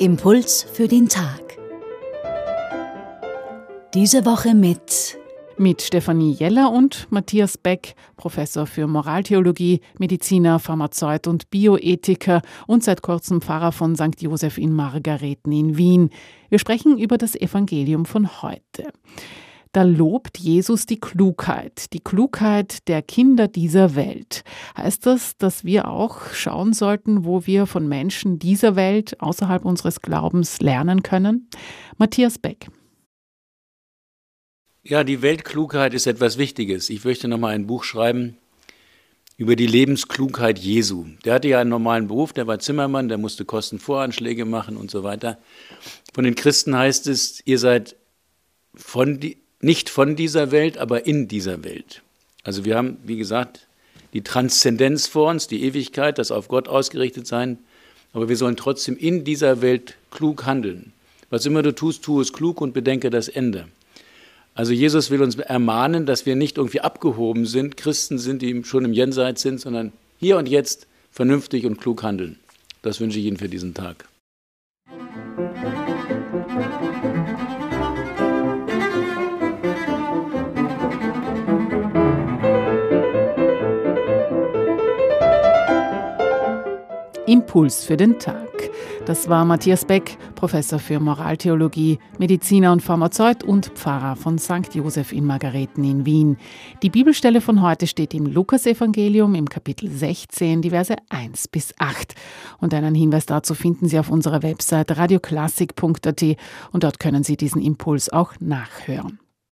Impuls für den Tag. Diese Woche mit mit Stefanie Jeller und Matthias Beck, Professor für Moraltheologie, Mediziner, Pharmazeut und Bioethiker und seit kurzem Pfarrer von St. Josef in Margareten in Wien. Wir sprechen über das Evangelium von heute. Da lobt Jesus die Klugheit, die Klugheit der Kinder dieser Welt. Heißt das, dass wir auch schauen sollten, wo wir von Menschen dieser Welt außerhalb unseres Glaubens lernen können? Matthias Beck. Ja, die Weltklugheit ist etwas Wichtiges. Ich möchte noch mal ein Buch schreiben über die Lebensklugheit Jesu. Der hatte ja einen normalen Beruf, der war Zimmermann, der musste Kostenvoranschläge machen und so weiter. Von den Christen heißt es, ihr seid von die, nicht von dieser Welt, aber in dieser Welt. Also wir haben, wie gesagt, die Transzendenz vor uns, die Ewigkeit, das auf Gott ausgerichtet sein, aber wir sollen trotzdem in dieser Welt klug handeln. Was immer du tust, tu es klug und bedenke das Ende. Also Jesus will uns ermahnen, dass wir nicht irgendwie abgehoben sind, Christen sind, die schon im Jenseits sind, sondern hier und jetzt vernünftig und klug handeln. Das wünsche ich Ihnen für diesen Tag. Impuls für den Tag. Das war Matthias Beck, Professor für Moraltheologie, Mediziner und Pharmazeut und Pfarrer von St. Josef in Margareten in Wien. Die Bibelstelle von heute steht im Lukasevangelium im Kapitel 16, die Verse 1 bis 8. Und einen Hinweis dazu finden Sie auf unserer Website radioklassik.at und dort können Sie diesen Impuls auch nachhören.